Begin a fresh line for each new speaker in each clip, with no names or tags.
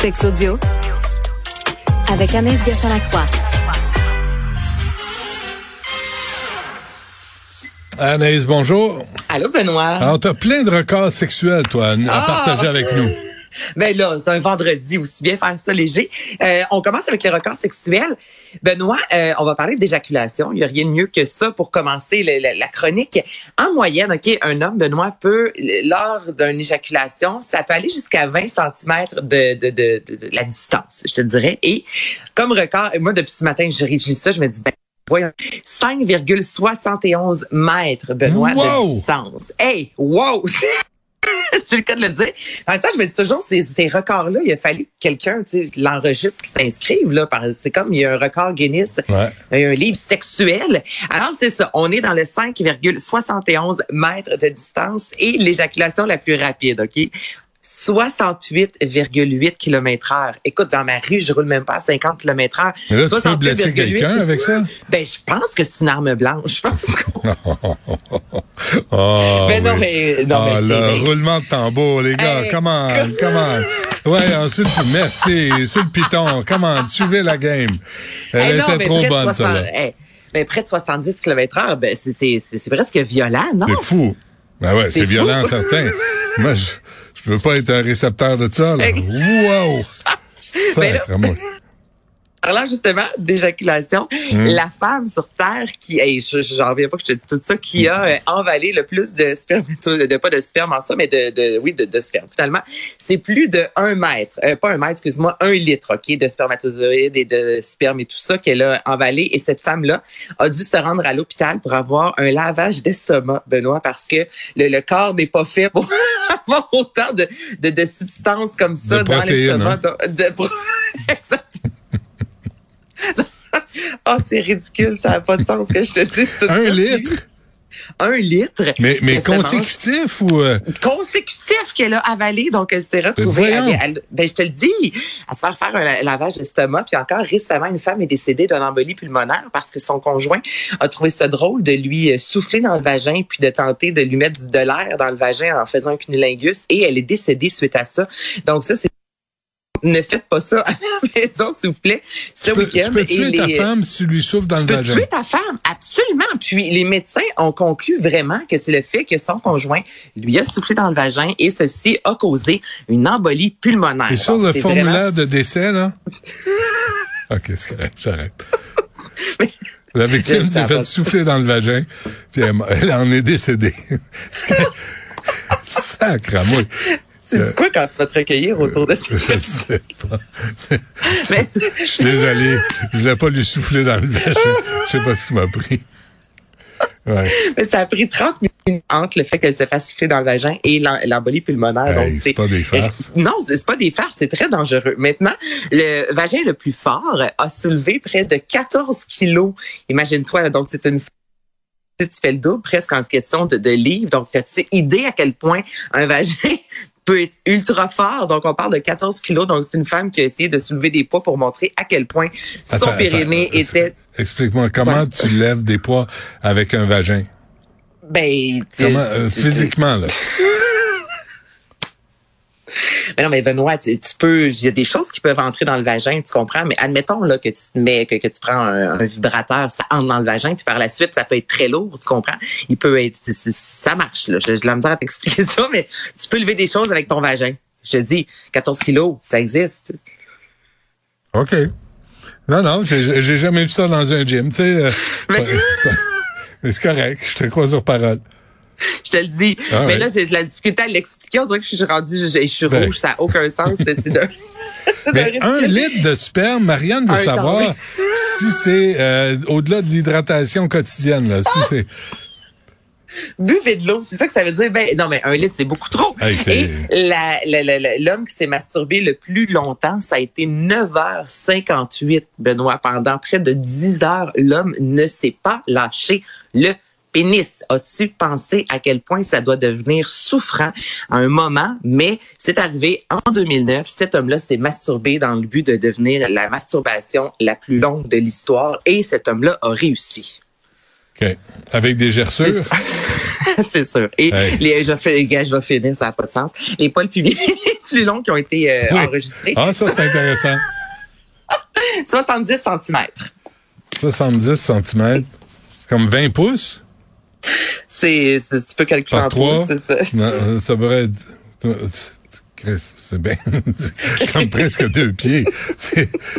Sex audio avec Anaïs Gertin-Lacroix.
Anaïs, bonjour.
Allô, Benoît.
Alors, t'as plein de records sexuels, toi, à, à
Ah!
partager avec nous.
Ben là, c'est un vendredi, aussi bien faire ça léger. Euh, on commence avec les records sexuels. Benoît, euh, on va parler d'éjaculation. Il n'y a rien de mieux que ça pour commencer le- le- la chronique. En moyenne, ok, un homme, Benoît, peut, lors d'une éjaculation, ça peut aller jusqu'à 20 cm de, de, de, de- la distance, je te dirais. Et comme record, moi, depuis ce matin, je réutilise ça, je me dis, ben, Voyons, 5,71 mètres, Benoît, de distance. Hey, wow! c'est le cas de le dire. En même temps, je me dis toujours, ces, ces records-là, il a fallu que quelqu'un tu sais, l'enregistre, qui s'inscrive. là. C'est comme, il y a un record Guinness,
Ouais.
il y a un livre sexuel. Alors, c'est ça. On est dans le 5,71 mètres de distance et l'éjaculation la plus rapide, OK? 68,8 km heure. Écoute, dans ma rue, je roule même pas à 50 km heure.
Mais là, tu peux blesser
68,8.
quelqu'un avec ça?
Ben, je pense que c'est une arme blanche. Je pense
Oh,
Mais non,
oui.
mais- non,
Ah,
mais c'est-
le
mais-
roulement de tambour, les gars.
Hey,
comment, comment. Ouais, sur le, merci, sur le piton. Comment, suivez la game. Elle était trop bonne,
60
celle-là.
eh, mais près de 70 km heure, ben, c'est, c'est, c'est, c'est presque violent, non?
C'est fou. Ben ouais, c'est
C'est
violent, certain. Moi, je, je veux pas être un récepteur de ça, là. Wow!
Là-
Sacrement.
Parlant justement d'éjaculation,
Hmm.
la femme sur Terre qui, hey, je, je- j'en reviens pas que je te dis tout ça, qui a euh, envalé le plus de sperme, de, pas de sperme en ça, mais de, de oui, de, de sperme. Finalement, c'est plus de un mètre, euh, pas un mètre, excuse-moi, un litre, ok, de spermatozoïdes et de sperme et tout ça qu'elle a envalé. Et cette femme-là a dû se rendre à l'hôpital pour avoir un lavage d'estomac, Benoît, parce que le, le corps n'est pas fait pour avoir autant de, de, de substances comme ça dans l'estomac.
hein.
De, pro- Exactement. Oh, c'est ridicule, ça n'a pas de sens que je te dise tout
Un litre?
Un litre?
Mais, mais
mange
consécutif ou... euh,
Consécutif qu'elle a avalé, donc elle s'est retrouvée.
voyons.
Elle, elle- ben, je te le dis, à se faire faire un la- lavage d'estomac. Puis encore récemment, une femme est décédée d'une embolie pulmonaire parce que son conjoint a trouvé ça drôle de lui euh, souffler dans le vagin puis de tenter de lui mettre du, de l'air dans le vagin en faisant un cunilingus. Et elle est décédée suite à ça. Donc ça, c'est ne faites pas ça à la maison, s'il vous plaît, ce
tu peux,
week-end.
tu peux tuer ta
les-
femme si tu lui souffles dans
tu
le
peux
vagin.
tuer ta femme, absolument. Puis les médecins ont conclu vraiment que c'est le fait que son conjoint lui a soufflé dans le vagin et ceci a causé une embolie pulmonaire.
Et sur le formulaire
vraiment-
de décès, là? OK, c'est correct, j'arrête.
Mais-
La victime s'est fait souffler dans le vagin, puis elle, elle en est décédée. Sacre.
C'est du quoi quand tu vas te recueillir autour de
Je
ça?
ne sais pas.
Mais-
Je suis désolé. Je voulais pas lui souffler dans le vagin. Je sais pas ce qui m'a pris. Ouais.
Mais ça a pris 30 minutes entre le fait qu'elle se fasse souffler dans le vagin et l'em- l'embolie pulmonaire.
Hey, c'est pas des farces.
Non, c'est pas des farces, c'est très dangereux. Maintenant, le vagin le plus fort a soulevé près de 14 kilos. Imagine-toi, donc c'est une tu fais le double presque en question de, de livres. Donc, as-tu idée à quel point un vagin peut être ultra fort? Donc, on parle de 14 kilos. Donc, c'est une femme qui a essayé de soulever des poids pour montrer à quel point son
Attends,
périnée
attends,
était...
Explique-moi, comment
Ouais.
tu lèves des poids avec un vagin?
Ben, tu-
Comment, euh,
tu-
physiquement, là?
Mais non, mais Benoît, tu, tu peux, il y a des choses qui peuvent entrer dans le vagin, tu comprends? Mais admettons là que tu te mets, que, que tu prends un, un vibrateur, ça entre dans le vagin, puis par la suite, ça peut être très lourd, tu comprends? Il peut être, ça marche là. J'ai de la misère à t'expliquer ça, mais tu peux lever des choses avec ton vagin. Je te dis, 14 kilos, ça existe.
OK. Non, non, j'ai jamais vu ça dans un gym, tu sais. euh,
mais
c'est correct, je te crois sur parole.
Je te le dis.
Ah
mais
ouais.
là, j'ai de la difficulté à l'expliquer. On dirait que je suis rendue, je, je suis
Ben.
rouge, ça n'a aucun sens. C'est d'un
Mais un litre de sperme, Marianne veut
Un
savoir
temps,
si c'est euh, au-delà de l'hydratation quotidienne, là, si c'est...
Buvez de l'eau, c'est ça que ça veut dire. Ben non, mais un litre, c'est beaucoup trop.
Hey,
Et l'homme qui s'est masturbé le plus longtemps, ça a été 9h58, Benoît. Pendant près de 10 heures, l'homme ne s'est pas lâché le pénis. As-tu pensé à quel point ça doit devenir souffrant à un moment? Mais c'est arrivé en 2009. Cet homme-là s'est masturbé dans le but de devenir la masturbation la plus longue de l'histoire et cet homme-là a réussi.
OK. Avec des gerçures?
C'est sûr. Et
Hey.
les, je gars, je vais finir, ça n'a pas de sens. Les poils plus, les plus longs qui ont été euh,
Oui.
enregistrés,
Ah, ça, c'est intéressant.
70 cm.
70 cm. C'est comme 20 pouces?
C'est, tu peux calculer
Par
en
trois?
c'est ça.
Non, ça pourrait être... Chris, C'est bien. Comme presque deux pieds.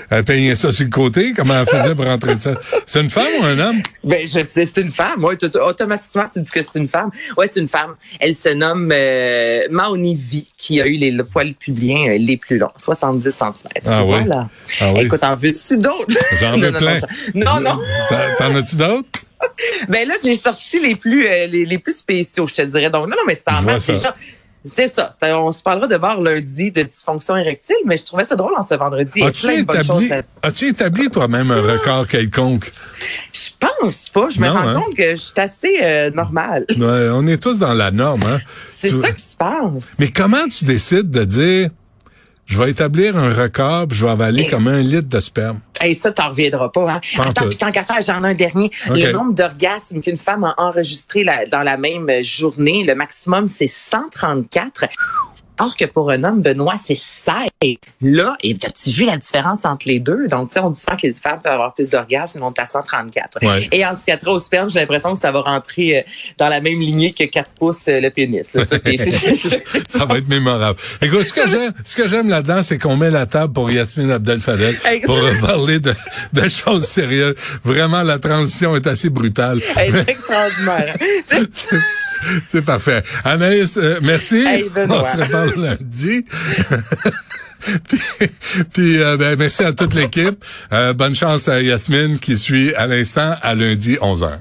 Elle peignait ça sur le côté. Comment elle faisait pour rentrer de ça? C'est une femme ou un homme?
Ben, je sais, c'est une femme. Ouais, automatiquement, tu dis que c'est une femme. Ouais, c'est une femme. Elle se nomme euh, Maoni V, qui a eu les, le poils pubiens euh, les plus longs, 70 cm.
Ah oui?
Voilà.
Ah oui.
Écoute, en veux-tu d'autres?
J'en veux
non,
plein.
Non, non.
T'en as-tu d'autres?
Ben là, j'ai sorti les plus euh, les, les plus spéciaux, je te dirais. Donc non, non, mais c'est en gens- C'est ça. On se parlera de bord lundi de dysfonction érectile, mais je trouvais ça drôle en ce vendredi.
As-tu établi,
à-
établi toi-même un record quelconque?
Je pense pas. Je me rends
hein?
compte que je suis assez euh, normale.
Ouais, on est tous dans la norme, hein?
C'est ça qui se passe.
Mais comment tu décides de dire, je vais établir un record, puis je vais avaler
Et-
comme un litre de sperme?
Hey, ça, t'en reviendras pas, hein? Attends, puis tant qu'à faire, j'en ai un dernier. Le nombre d'orgasmes qu'une femme a enregistré la- dans la même journée, le maximum, c'est 134. Or que pour un homme, Benoît, c'est 16. Là, et as-tu vu la différence entre les deux? Donc, tu sais, on dit souvent que les femmes peuvent avoir plus d'orgasmes, mais on est à 134.
Ouais.
Et en ce qui a trait au sperme, j'ai l'impression que ça va rentrer euh, dans la même lignée que 4 pouces euh, le pénis. là. Ça,
va être mémorable. Écoute, ce que j'aime, ce que j'aime là-dedans, c'est qu'on met la table pour Yasmine Abdel Fadel pour parler de, de choses sérieuses. Vraiment, la transition est assez brutale.
C'est extraordinaire.
C'est- parfait. Anaïs, euh, merci.
Hey.
On se reparle lundi. puis, puis, euh, ben, merci à toute l'équipe. Euh, bonne chance à Yasmine qui suit à l'instant à lundi 11h.